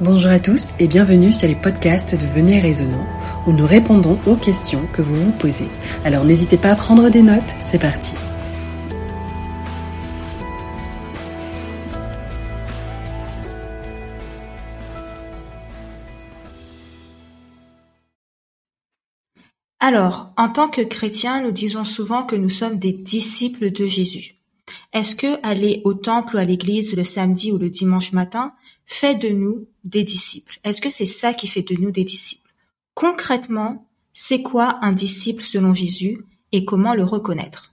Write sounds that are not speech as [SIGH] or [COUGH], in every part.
Bonjour à tous et bienvenue sur les podcasts de Venez Raisonnant où nous répondons aux questions que vous vous posez. Alors n'hésitez pas à prendre des notes, c'est parti. Alors, en tant que chrétiens, nous disons souvent que nous sommes des disciples de Jésus. Est-ce que aller au temple ou à l'église le samedi ou le dimanche matin fait de nous des disciples. Est-ce que c'est ça qui fait de nous des disciples? Concrètement, c'est quoi un disciple selon Jésus et comment le reconnaître?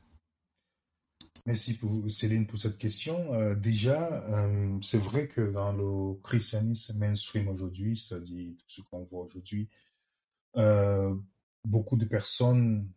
Merci Céline pour cette question. Euh, déjà, euh, c'est vrai que dans le christianisme mainstream aujourd'hui, c'est-à-dire tout ce qu'on voit aujourd'hui, euh, beaucoup de personnes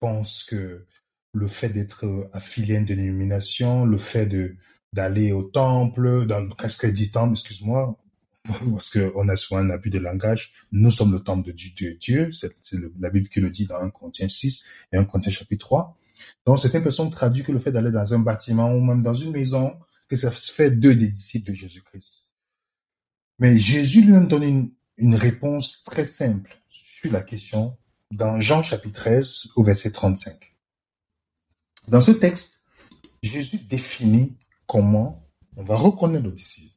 pensent que le fait d'être affilié à une dénomination, le fait de d'aller au temple, dans qu'est-ce qu'elle dit temple, excuse-moi, [LAUGHS] parce qu'on a souvent un abus de langage. Nous sommes le temple de Dieu, c'est la Bible qui le dit dans 1 Corinthiens 6 et 1 Corinthiens chapitre 3. Donc certaines personnes traduisent que le fait d'aller dans un bâtiment ou même dans une maison, que ça fait deux des disciples de Jésus-Christ. Mais Jésus lui-même donne une, une réponse très simple sur la question dans Jean chapitre 13 au verset 35. Dans ce texte, Jésus définit comment on va reconnaître le disciple.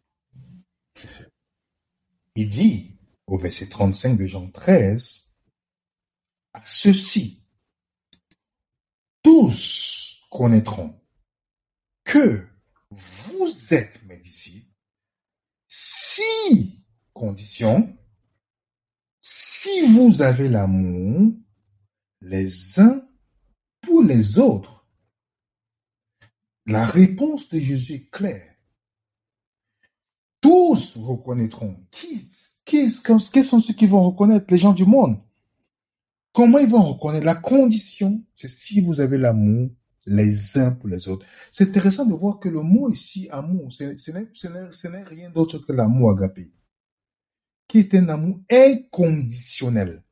Il dit au verset 35 de Jean 13, à ceux-ci, tous connaîtront que vous êtes mes disciples si, condition, si vous avez l'amour les uns pour les autres, la réponse de Jésus est claire. Tous reconnaîtront. Qui, sont ceux qui vont reconnaître? Les gens du monde. Comment ils vont reconnaître? La condition, c'est si vous avez l'amour les uns pour les autres. C'est intéressant de voir que le mot ici, amour, ce n'est rien d'autre que l'amour agapé qui est un amour inconditionnel.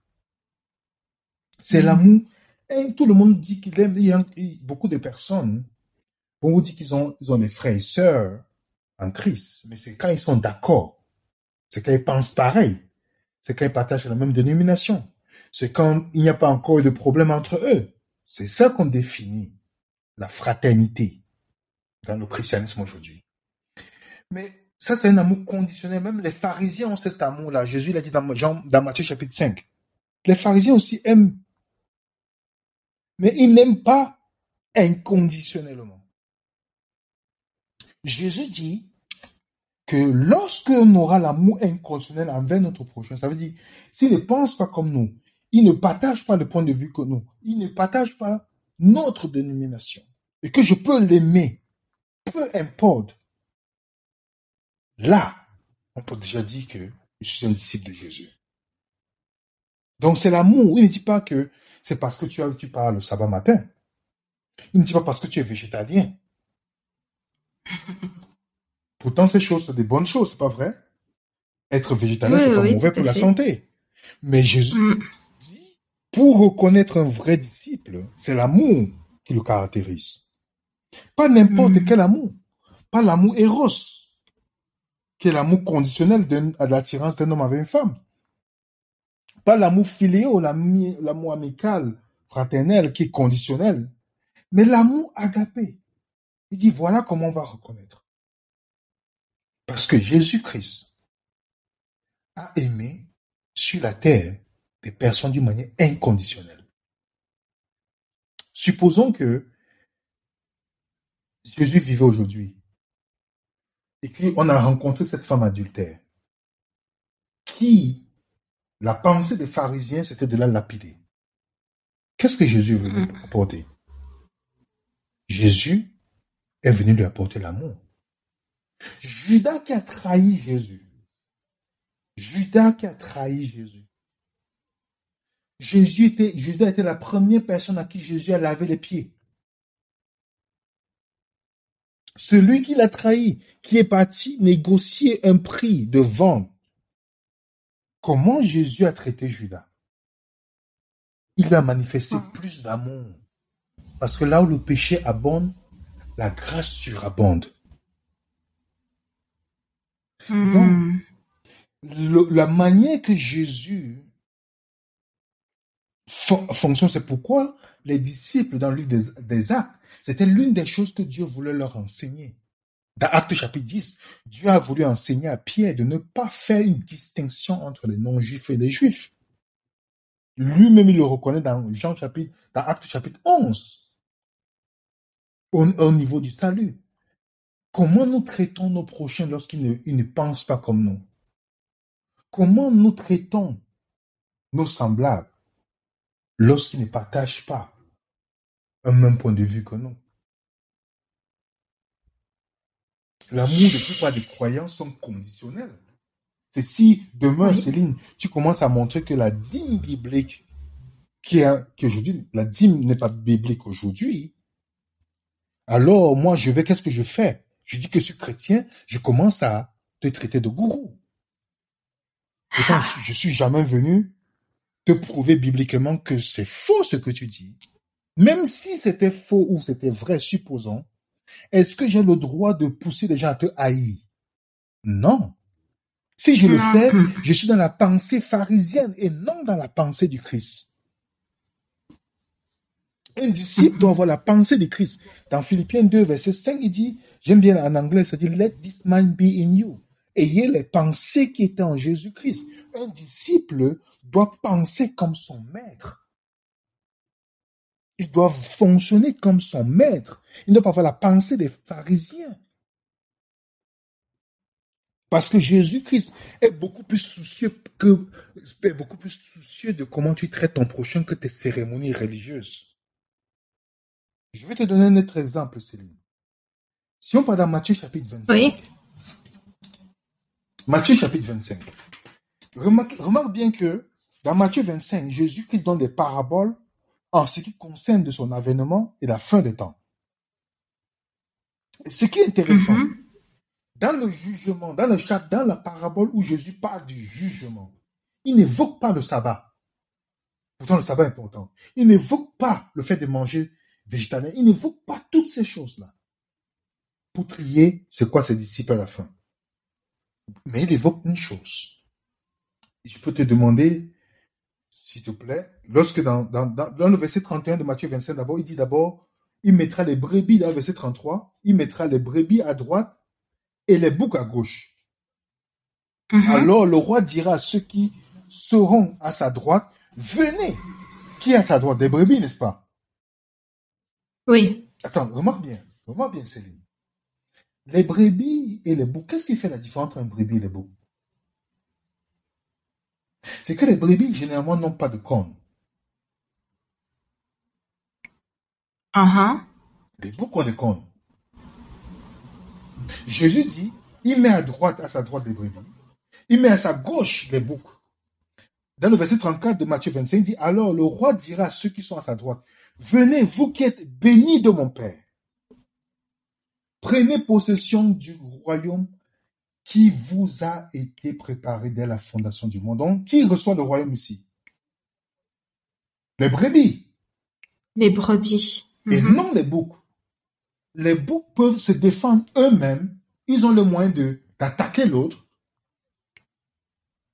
C'est mm. l'amour. Et tout le monde dit qu'il aime. Il y a beaucoup de personnes vont vous dire qu'ils ont, des frères et sœurs en Christ. Mais c'est quand ils sont d'accord. C'est quand ils pensent pareil. C'est quand ils partagent la même dénomination. C'est quand il n'y a pas encore de problème entre eux. C'est ça qu'on définit la fraternité dans le christianisme aujourd'hui. Mais ça, c'est un amour conditionnel. Même les pharisiens ont cet amour-là. Jésus l'a dit dans, dans Matthieu chapitre 5. Les pharisiens aussi aiment. Mais ils n'aiment pas inconditionnellement. Jésus dit que lorsque on aura l'amour inconditionnel envers notre prochain, ça veut dire, s'il ne pense pas comme nous, il ne partage pas le point de vue que nous, il ne partage pas notre dénomination, et que je peux l'aimer, peu importe Là, on peut déjà dire que je suis un disciple de Jésus. Donc c'est l'amour. Il ne dit pas que c'est parce que tu, as, tu parles le sabbat matin. Il ne dit pas parce que tu es végétalien. [LAUGHS] Pourtant, ces choses, c'est des bonnes choses, c'est pas vrai? Être végétalien, c'est pas mauvais pour la santé. Mais Jésus mm. dit, pour reconnaître un vrai disciple, c'est l'amour qui le caractérise. Pas n'importe mm. quel amour. Pas l'amour éros qui est l'amour conditionnel de l'attirance d'un homme avec une femme. Pas l'amour filéo, l'amour amical, fraternel, qui est conditionnel, mais l'amour agapé. Il dit, voilà comment on va reconnaître. Parce que Jésus-Christ a aimé sur la terre des personnes d'une manière inconditionnelle. Supposons que Jésus vivait aujourd'hui et on a rencontré cette femme adultère, qui, la pensée des pharisiens, c'était de la lapider. Qu'est-ce que Jésus voulait mm. apporter? Jésus est venu lui apporter l'amour. Judas qui a trahi Jésus. Judas qui a trahi Jésus. Jésus était, Judas était la première personne à qui Jésus a lavé les pieds. Celui qui l'a trahi, qui est parti négocier un prix de vente. Comment Jésus a traité Judas? Il a manifesté ah. plus d'amour. Parce que là où le péché abonde, la grâce surabonde. Hmm. le- la manière que Jésus fon- fonctionne, c'est pourquoi les disciples dans le livre des, des Actes, c'était l'une des choses que Dieu voulait leur enseigner. Dans Actes chapitre 10, Dieu a voulu enseigner à Pierre de ne pas faire une distinction entre les non-juifs et les juifs. Lui-même, il le reconnaît dans Jean chapitre, dans Actes chapitre 11, au, au niveau du salut. Comment nous traitons nos prochains lorsqu'ils ne, pensent pas comme nous? Comment nous traitons nos semblables lorsqu'ils ne partagent pas un même point de vue que nous? L'amour de plupart des croyants sont conditionnels. C'est si demain, Oui. Céline, tu commences à montrer que la dîme biblique, qui est, la dîme n'est pas biblique aujourd'hui, alors moi, je vais, qu'est-ce que je fais? Je dis que je suis chrétien, je commence à te traiter de gourou. Pourtant, Ah, je suis jamais venu te prouver bibliquement que c'est faux ce que tu dis. Même si c'était faux ou c'était vrai, supposons, est-ce que j'ai le droit de pousser les gens à te haïr? Non. Si je le fais, je suis dans la pensée pharisienne et non dans la pensée du Christ. Un disciple doit avoir la pensée du Christ. Dans Philippiens 2, verset 5, il dit, j'aime bien en anglais, ça dit, let this mind be in you. Ayez les pensées qui étaient en Jésus-Christ. Un disciple doit penser comme son maître. Il doit fonctionner comme son maître. Il ne doit pas avoir la pensée des pharisiens. Parce que Jésus-Christ est beaucoup plus soucieux que, est beaucoup plus soucieux de comment tu traites ton prochain que tes cérémonies religieuses. Je vais te donner un autre exemple, Céline. Si on parle dans Matthieu chapitre 25, Oui. Matthieu chapitre 25, remarque, remarque bien que dans Matthieu 25, Jésus-Christ donne des paraboles en ce qui concerne de son avènement et la fin des temps. Et ce qui est intéressant, Mhm. dans le jugement, dans le chapitre, dans la parabole où Jésus parle du jugement, il n'évoque pas le sabbat. Pourtant, le sabbat est important. Il n'évoque pas le fait de manger végétalien. Il n'évoque pas toutes ces choses-là. Pour trier, c'est quoi ses disciples à la fin? Mais il évoque une chose. Je peux te demander, s'il te plaît, lorsque dans, dans, dans, dans le verset 31 de Matthieu 25, d'abord, il dit d'abord, il mettra les brebis, dans le verset 33, il mettra les brebis à droite et les boucs à gauche. Mhm. Alors le roi dira à ceux qui seront à sa droite, venez. Qui est à sa droite? Des brebis, n'est-ce pas? Oui. Attends, remarque bien, remarque bien, Céline. Les brebis et les boucs, qu'est-ce qui fait la différence entre un brebis et les boucs? C'est que les brebis, généralement, n'ont pas de cornes. Mhm. Les boucs ont des cornes. Jésus dit, il met à droite, à sa droite les brebis, il met à sa gauche les boucs. Dans le verset 34 de Matthieu 25, il dit, alors le roi dira à ceux qui sont à sa droite, venez, vous qui êtes bénis de mon Père, prenez possession du royaume qui vous a été préparé dès la fondation du monde. Donc, qui reçoit le royaume ici? Les brebis Les brebis. et Mhm. non les boucs. Les boucs peuvent se défendre eux-mêmes. Ils ont le moyen de d'attaquer l'autre.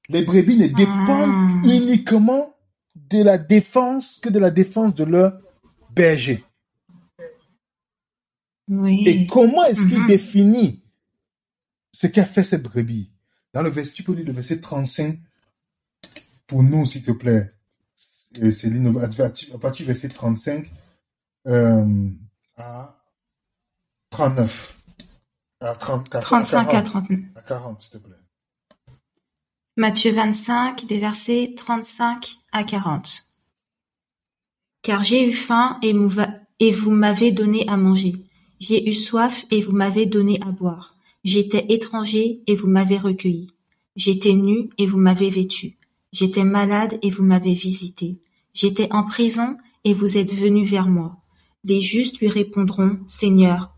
Les brebis ne dépendent Ah. uniquement de la défense que de la défense de leur berger. Et Oui. comment est-ce qu'il Mhm. définit ce qu'a fait cette brebis? Dans le verset, tu peux lire le verset 35 pour nous, s'il te plaît. Céline, à partir à du verset 35 euh, à 39. À 30, à 35 à 40, 39. à 40, s'il te plaît. Matthieu 25, des versets 35 à 40. Car j'ai eu faim et vous m'avez donné à manger. J'ai eu soif et vous m'avez donné à boire. J'étais étranger et vous m'avez recueilli. J'étais nu et vous m'avez vêtu. J'étais malade et vous m'avez visité. J'étais en prison et vous êtes venu vers moi. Les justes lui répondront, Seigneur,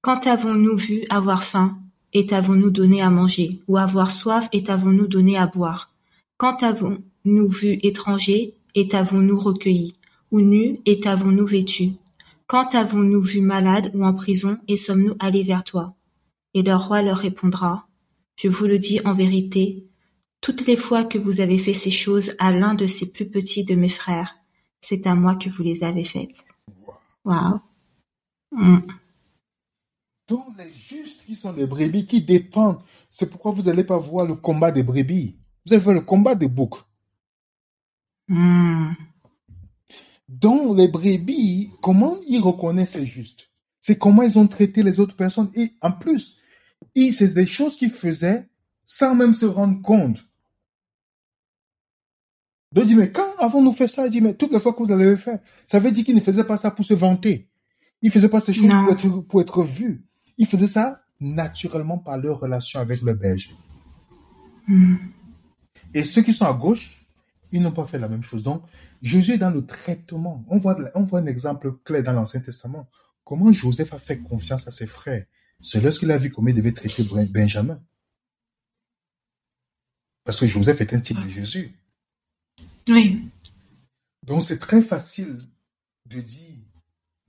quand avons-nous vu avoir faim et t'avons-nous donné à manger, ou avoir soif et t'avons-nous donné à boire? Quand avons-nous vu étranger et t'avons-nous recueilli, ou nu et t'avons-nous vêtu? Quand avons-nous vu malade ou en prison et sommes-nous allés vers toi? Et le roi leur répondra Je vous le dis en vérité, toutes les fois que vous avez fait ces choses à l'un de ces plus petits de mes frères, c'est à moi que vous les avez faites. Wow. Mm. Donc les justes qui sont des brebis qui dépendent, c'est pourquoi vous n'allez pas voir le combat des brebis. Vous allez voir le combat des boucs. Mm. Donc les brebis, comment ils reconnaissent les justes? C'est comment ils ont traité les autres personnes. Et en plus, c'est des choses qu'ils faisaient sans même se rendre compte. Donc, il dit, mais quand avons-nous fait ça Il dit, mais toutes les fois que vous l'avez fait, ça veut dire qu'il ne faisait pas ça pour se vanter. Il faisait pas ces choses pour être, pour être vu. Il faisait ça naturellement par leur relation avec le berger. Hmm. Et ceux qui sont à gauche, ils n'ont pas fait la même chose. Donc, Jésus est dans le traitement. On voit, on voit un exemple clair dans l'Ancien Testament. Comment Joseph a fait confiance à ses frères? C'est lorsqu'il a vu comment il devait traiter Benjamin. Parce que Joseph est un type de Jésus. Oui. Donc c'est très facile de dire,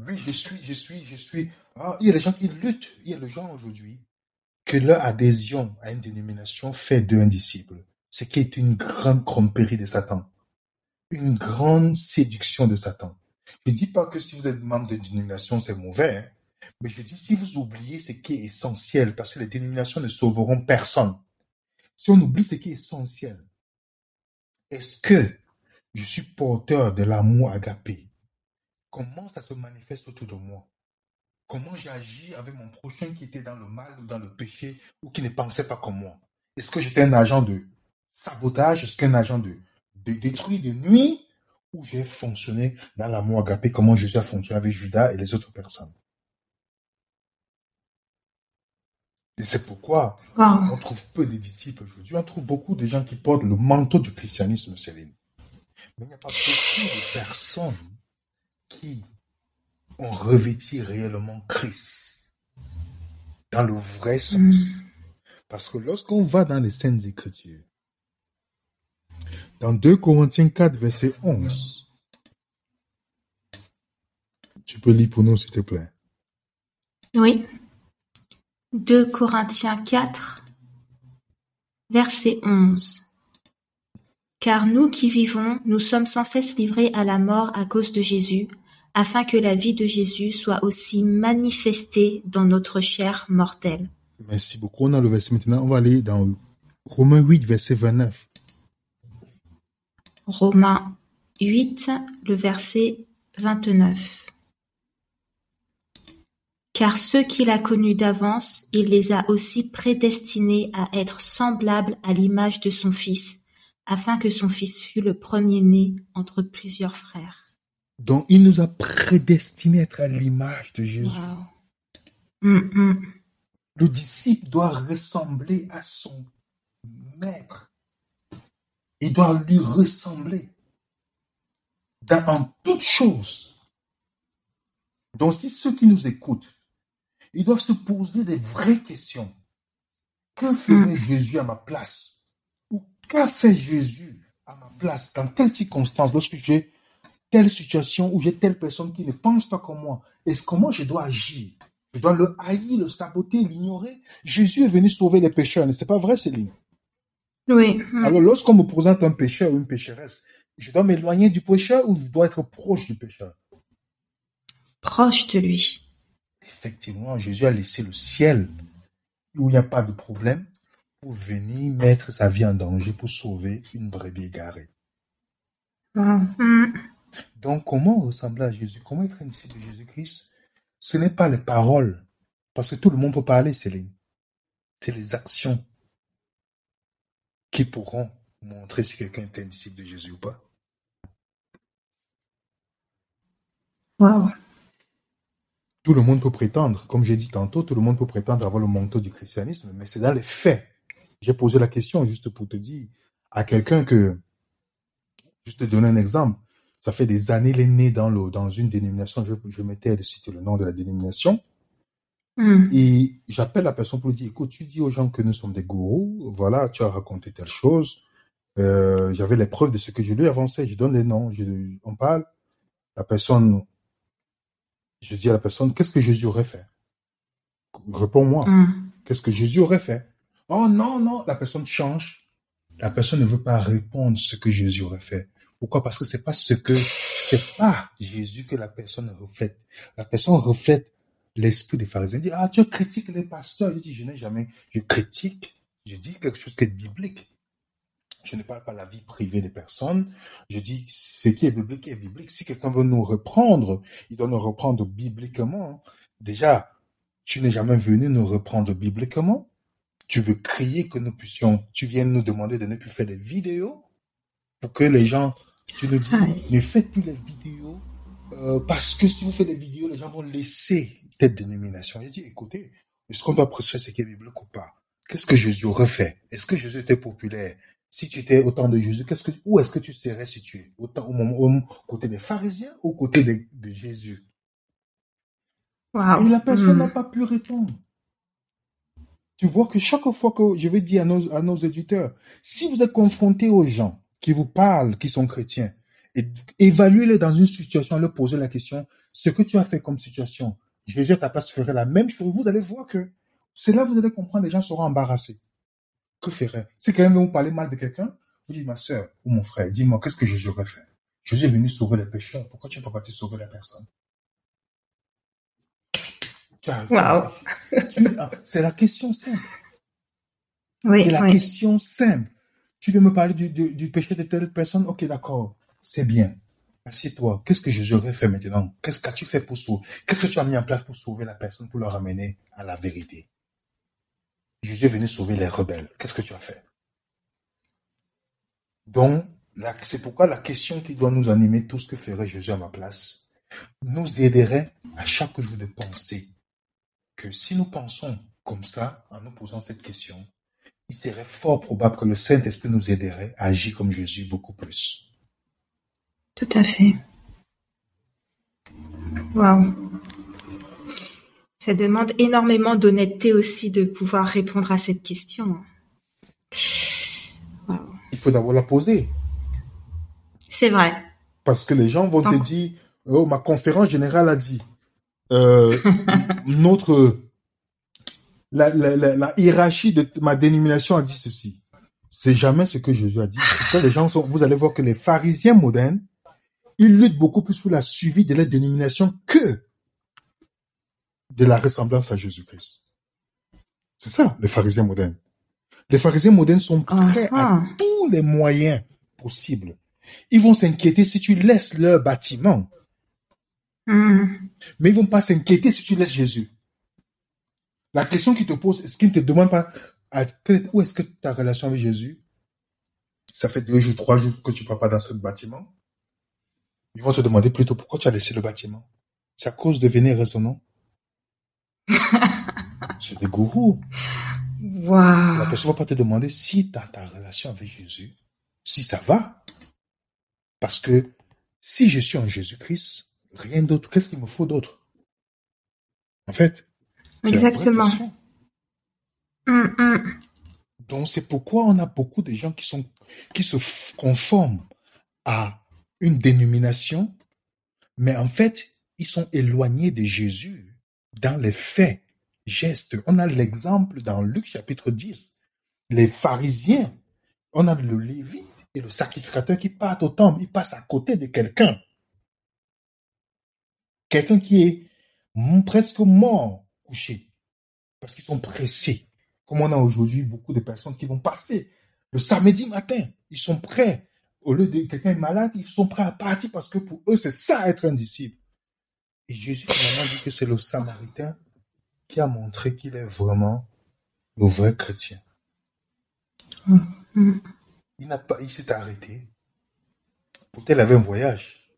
oui, je suis, je suis, je suis. Ah, il y a des gens qui luttent. Il y a des gens aujourd'hui que leur adhésion à une dénomination fait d'eux un disciple. Ce qui est une grande tromperie de Satan. Une grande séduction de Satan. Je ne dis pas que si vous êtes membre de dénomination, c'est mauvais. Hein. mais je dis si vous oubliez ce qui est essentiel, parce que les dénominations ne sauveront personne. Si on oublie ce qui est essentiel, est-ce que je suis porteur de l'amour agapé? Comment ça se manifeste autour de moi? Comment j'agis avec mon prochain qui était dans le mal ou dans le péché ou qui ne pensait pas comme moi? Est-ce que j'étais un agent de sabotage Est-ce qu'un agent de, de détruire de nuit Ou j'ai fonctionné dans l'amour agapé Comment Jésus a fonctionné avec Judas et les autres personnes? Et c'est pourquoi on trouve peu de disciples aujourd'hui. On trouve beaucoup de gens qui portent le manteau du christianisme, Céline. Mais il n'y a pas beaucoup de personnes qui ont revêti réellement Christ dans le vrai sens. Mm. Parce que lorsqu'on va dans les Saintes Écritures, dans 2 Corinthiens 4, verset 11, tu peux lire pour nous, s'il te plaît. Oui. 2 Corinthiens 4, verset 11. Car nous qui vivons, nous sommes sans cesse livrés à la mort à cause de Jésus, afin que la vie de Jésus soit aussi manifestée dans notre chair mortelle. Merci beaucoup. On a le verset maintenant. On va aller dans Romains 8, verset 29. Romains 8, le verset 29. Car ceux qu'il a connus d'avance, il les a aussi prédestinés à être semblables à l'image de son Fils, afin que son fils fût le premier-né entre plusieurs frères. Donc il nous a prédestinés à être à l'image de Jésus. Mm, mm. Le disciple doit ressembler à son maître. Il doit lui ressembler dans, en toutes choses. Donc si ceux qui nous écoutent, ils doivent se poser des vraies questions. Que ferait mm. Jésus à ma place? Qu'a fait Jésus à ma place? Dans telle circonstance lorsque j'ai telle situation où j'ai telle personne qui ne pense pas comme moi Est-ce comment je dois agir? Je dois le haïr, le saboter, l'ignorer? Jésus est venu sauver les pécheurs, n'est-ce pas vrai, Céline? Oui. Alors lorsqu'on me présente un pécheur ou une pécheresse, je dois m'éloigner du pécheur ou je dois être proche du pécheur Proche de lui. Effectivement, Jésus a laissé le ciel où il n'y a pas de problème pour venir mettre sa vie en danger pour sauver une brebis égarée. Mm. Donc, comment ressembler à Jésus? Comment être un disciple de Jésus-Christ? Ce n'est pas les paroles, parce que tout le monde peut parler, Céline. C'est les actions qui pourront montrer si quelqu'un est un disciple de Jésus ou pas. Tout le monde peut prétendre, comme j'ai dit tantôt, tout le monde peut prétendre avoir le manteau du christianisme, mais c'est dans les faits. J'ai posé la question juste pour te dire à quelqu'un que, juste te donner un exemple, ça fait des années, il est né dans, le, dans une dénomination, je, je m'étais de citer le nom de la dénomination, hmm. et j'appelle la personne pour lui dire, écoute, tu dis aux gens que nous sommes des gourous, voilà, tu as raconté telle chose, euh, j'avais les preuves de ce que je lui avançais, je donne les noms, je, on parle, la personne, je dis à la personne, qu'est-ce que Jésus aurait fait? Réponds-moi, hmm. qu'est-ce que Jésus aurait fait? Oh non, non, la personne change. La personne ne veut pas répondre ce que Jésus aurait fait. Pourquoi? Parce que c'est pas ce que, c'est pas Jésus que la personne reflète. La personne reflète l'esprit des pharisiens. Il dit, ah, tu critiques les pasteurs. Je dis, je n'ai jamais, je critique, je dis quelque chose qui est biblique. Je ne parle pas de la vie privée des personnes. Je dis, ce qui est biblique est biblique. Si quelqu'un veut nous reprendre, il doit nous reprendre bibliquement. Déjà, tu n'es jamais venu nous reprendre bibliquement. Tu veux crier que nous puissions, tu viens nous demander de ne plus faire des vidéos pour que les gens, tu nous dis, ne faites plus les vidéos, euh, parce que si vous faites des vidéos, les gens vont laisser telle dénomination. Il dit, écoutez, est-ce qu'on doit prêcher ce qui est biblique ou pas? Qu'est-ce que Jésus aurait fait? Est-ce que Jésus était populaire? Si tu étais au temps de Jésus, qu'est-ce que, où est-ce que tu serais situé? Autant au, moment, au côté des pharisiens ou au côté de, de Jésus? Et la personne n'a hmm. pas pu répondre. Tu vois que chaque fois que je vais dire à nos, à nos éditeurs, si vous êtes confronté aux gens qui vous parlent, qui sont chrétiens, évaluez-les dans une situation, leur poser la question, ce que tu as fait comme situation, Jésus à ta place ferait la même chose. Vous allez voir que c'est là que vous allez comprendre, les gens seront embarrassés. Que ferait Si quelqu'un veut vous parler mal de quelqu'un, vous dites, ma soeur ou mon frère, dis-moi, qu'est-ce que Jésus aurait fait Jésus est venu sauver les pécheurs. Pourquoi tu n'es pas parti sauver la personne? Wow. C'est la question simple. Oui, c'est la question simple. Tu veux me parler du, du, péché de telle personne? Ok, d'accord. C'est bien. Assieds-toi. Qu'est-ce que Jésus aurait fait maintenant? Qu'est-ce que tu fait pour sauver? Qu'est-ce que tu as mis en place pour sauver la personne, pour le ramener à la vérité? Jésus est venu sauver les rebelles. Qu'est-ce que tu as fait? Donc, c'est pourquoi la question qui doit nous animer, tout ce que ferait Jésus à ma place, nous aiderait à chaque jour de penser que si nous pensons comme ça, en nous posant cette question, il serait fort probable que le Saint-Esprit nous aiderait à agir comme Jésus beaucoup plus. Tout à fait. Waouh. Ça demande énormément d'honnêteté aussi de pouvoir répondre à cette question. Il faut d'abord la poser. C'est vrai. Parce que les gens vont te dire, oh, ma conférence générale a dit, euh, [LAUGHS] notre la, la, la, hiérarchie de ma dénomination a dit ceci. C'est jamais ce que Jésus a dit. Que les gens sont, vous allez voir que les pharisiens modernes, ils luttent beaucoup plus pour la suivi de la dénomination que de la ressemblance à Jésus-Christ. C'est ça, les pharisiens modernes. Les pharisiens modernes sont prêts à tous les moyens possibles. Ils vont s'inquiéter si tu laisses leur bâtiment. Hmm. Mais ils vont pas s'inquiéter si tu laisses Jésus. La question qu'ils te posent, est-ce qu'ils ne te demandent pas où est-ce que ta relation avec Jésus Ça fait deux jours, trois jours que tu ne vas pas dans ce bâtiment? Ils vont te demander plutôt pourquoi tu as laissé le bâtiment. C'est à cause de venir résonnant. [LAUGHS] C'est des gourous. La personne ne va pas te demander si dans ta relation avec Jésus, si ça va. Parce que si je suis en Jésus-Christ, rien d'autre, qu'est-ce qu'il me faut d'autre? En fait, Exactement. Mm, mm. Donc c'est pourquoi on a beaucoup de gens qui sont qui se conforment à une dénomination, mais en fait ils sont éloignés de Jésus dans les faits, gestes. On a l'exemple dans Luc chapitre 10. Les pharisiens, on a le lévite et le sacrificateur qui partent au temple, ils passent à côté de quelqu'un. Quelqu'un qui est presque mort couchés parce qu'ils sont pressés. Comme on a aujourd'hui beaucoup de personnes qui vont passer le samedi matin, ils sont prêts. Au lieu de quelqu'un est malade, ils sont prêts à partir parce que pour eux, c'est ça être un disciple. Et Jésus finalement dit que c'est le Samaritain qui a montré qu'il est vraiment le vrai chrétien. Il n'a pas, il s'est arrêté. Pourtant, il avait un voyage.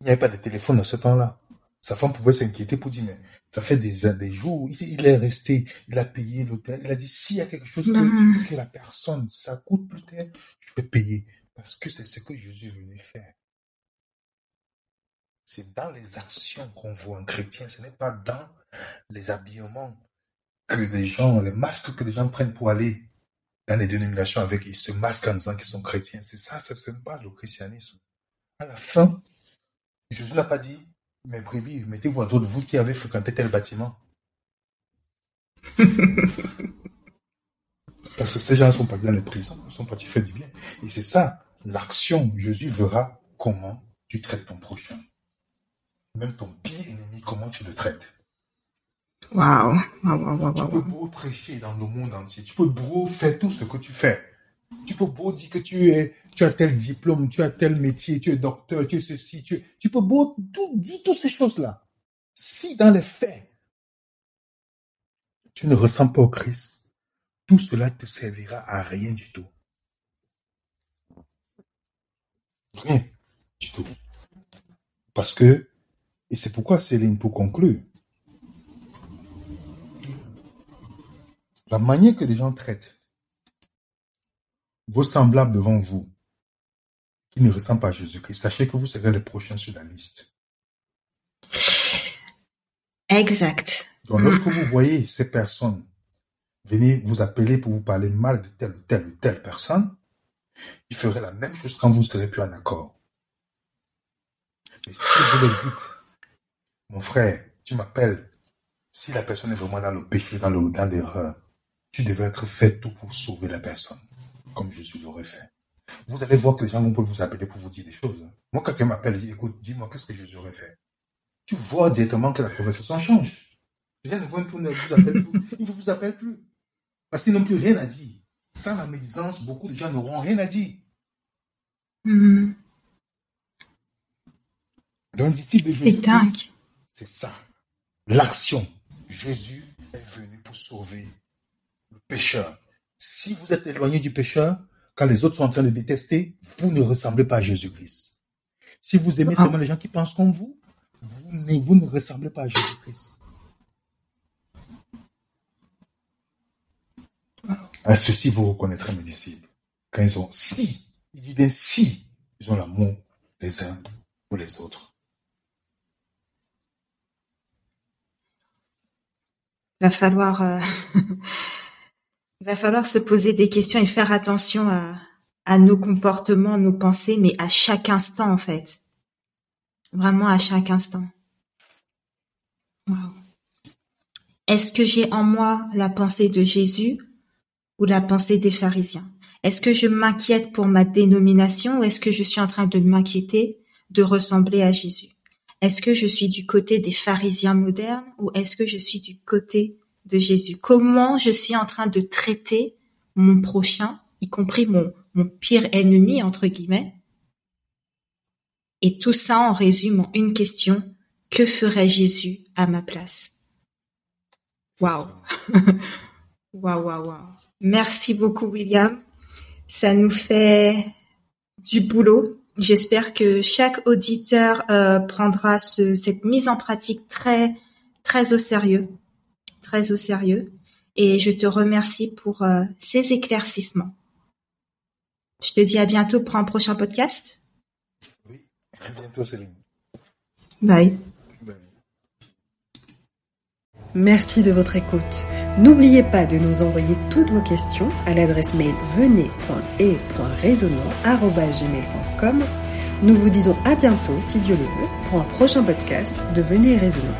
Il n'y avait pas de téléphone à ce temps-là. Sa femme pouvait s'inquiéter pour dire, mais ça fait des, des jours, il, est resté, il a payé l'hôtel. Il a dit, s'il y a quelque chose que, mm. la personne, ça coûte plus cher, je vais payer. Parce que c'est ce que Jésus est venu faire. C'est dans les actions qu'on voit un chrétien, ce n'est pas dans les habillements que les gens, les masques que les gens prennent pour aller dans les dénominations avec, ils se masquent en disant qu'ils sont chrétiens. C'est ça, ce n'est pas le christianisme. À la fin, Jésus n'a pas dit, mais brebis, mettez-vous à d'autres, vous qui avez fréquenté tel bâtiment. [LAUGHS] Parce que ces gens sont pas dans les prisons, ils sont partis faire du bien. Et c'est ça, l'action. Jésus verra comment tu traites ton prochain. Même ton pire ennemi, comment tu le traites. Waouh, Tu peux beau prêcher dans le monde entier, tu peux beau faire tout ce que tu fais. Tu peux beau dire que tu es, tu as tel diplôme, tu as tel métier, tu es docteur, tu es ceci, tu, tu peux beau tout dire toutes ces choses-là. Si dans les faits, tu ne ressens pas au Christ, tout cela te servira à rien du tout. Rien du tout. Parce que, et c'est pourquoi Céline, pour conclure, la manière que les gens traitent vos semblables devant vous, qui ne ressemblent pas à Jésus-Christ, sachez que vous serez les prochains sur la liste. Exact. Donc, lorsque vous voyez ces personnes venir vous appeler pour vous parler mal de telle ou telle ou telle personne, ils feraient la même chose quand vous serez plus en accord. Mais si vous leur dites, mon frère, tu m'appelles, si la personne est vraiment dans le péché, dans le, l'erreur, tu devais être fait tout pour sauver la personne, comme Jésus l'aurait fait. Vous allez voir que les gens vont vous appeler pour vous dire des choses. Moi, quand quelqu'un m'appelle, dit, écoute, dis-moi, qu'est-ce que Jésus aurait fait? Tu vois directement que la conversation change. Les gens ne vont plus, ne vous appellent plus. Ils ne vous appellent plus. Parce qu'ils n'ont plus rien à dire. Sans la médisance, beaucoup de gens n'auront rien à dire. Mhm. Donc, disciple de C'est Jésus, dingue. c'est ça. L'action. Jésus est venu pour sauver le pécheur. Si vous êtes éloigné du pécheur, quand les autres sont en train de détester, vous ne ressemblez pas à Jésus-Christ. Si vous aimez Ah. seulement les gens qui pensent comme vous, vous ne, vous ne ressemblez pas à Jésus-Christ. À ceci, vous reconnaîtrez mes disciples. Quand ils ont, si, il dit bien si, ils ont l'amour les uns pour les autres. Euh, [LAUGHS] va falloir se poser des questions et faire attention à, nos comportements, nos pensées, mais à chaque instant en fait. Vraiment à chaque instant. Est-ce que j'ai en moi la pensée de Jésus ou la pensée des pharisiens. Est-ce que je m'inquiète pour ma dénomination ou est-ce que je suis en train de m'inquiéter de ressembler à Jésus? Est-ce que je suis du côté des pharisiens modernes ou est-ce que je suis du côté de Jésus? Comment je suis en train de traiter mon prochain, y compris mon, pire ennemi, entre guillemets? Et tout ça en résume une question, que ferait Jésus à ma place? Waouh! [LAUGHS] Waouh, waouh, waouh. Merci beaucoup, William. Ça nous fait du boulot. J'espère que chaque auditeur euh, prendra ce, cette mise en pratique très, très au sérieux. Très au sérieux. Et je te remercie pour euh, ces éclaircissements. Je te dis à bientôt pour un prochain podcast. Oui, à bientôt, Céline. Bye. Merci de votre écoute. N'oubliez pas de nous envoyer toutes vos questions à l'adresse mail venez.et.raisonnant.gmail.com. Nous vous disons à bientôt, si Dieu le veut, pour un prochain podcast de Venez et Raisonnant.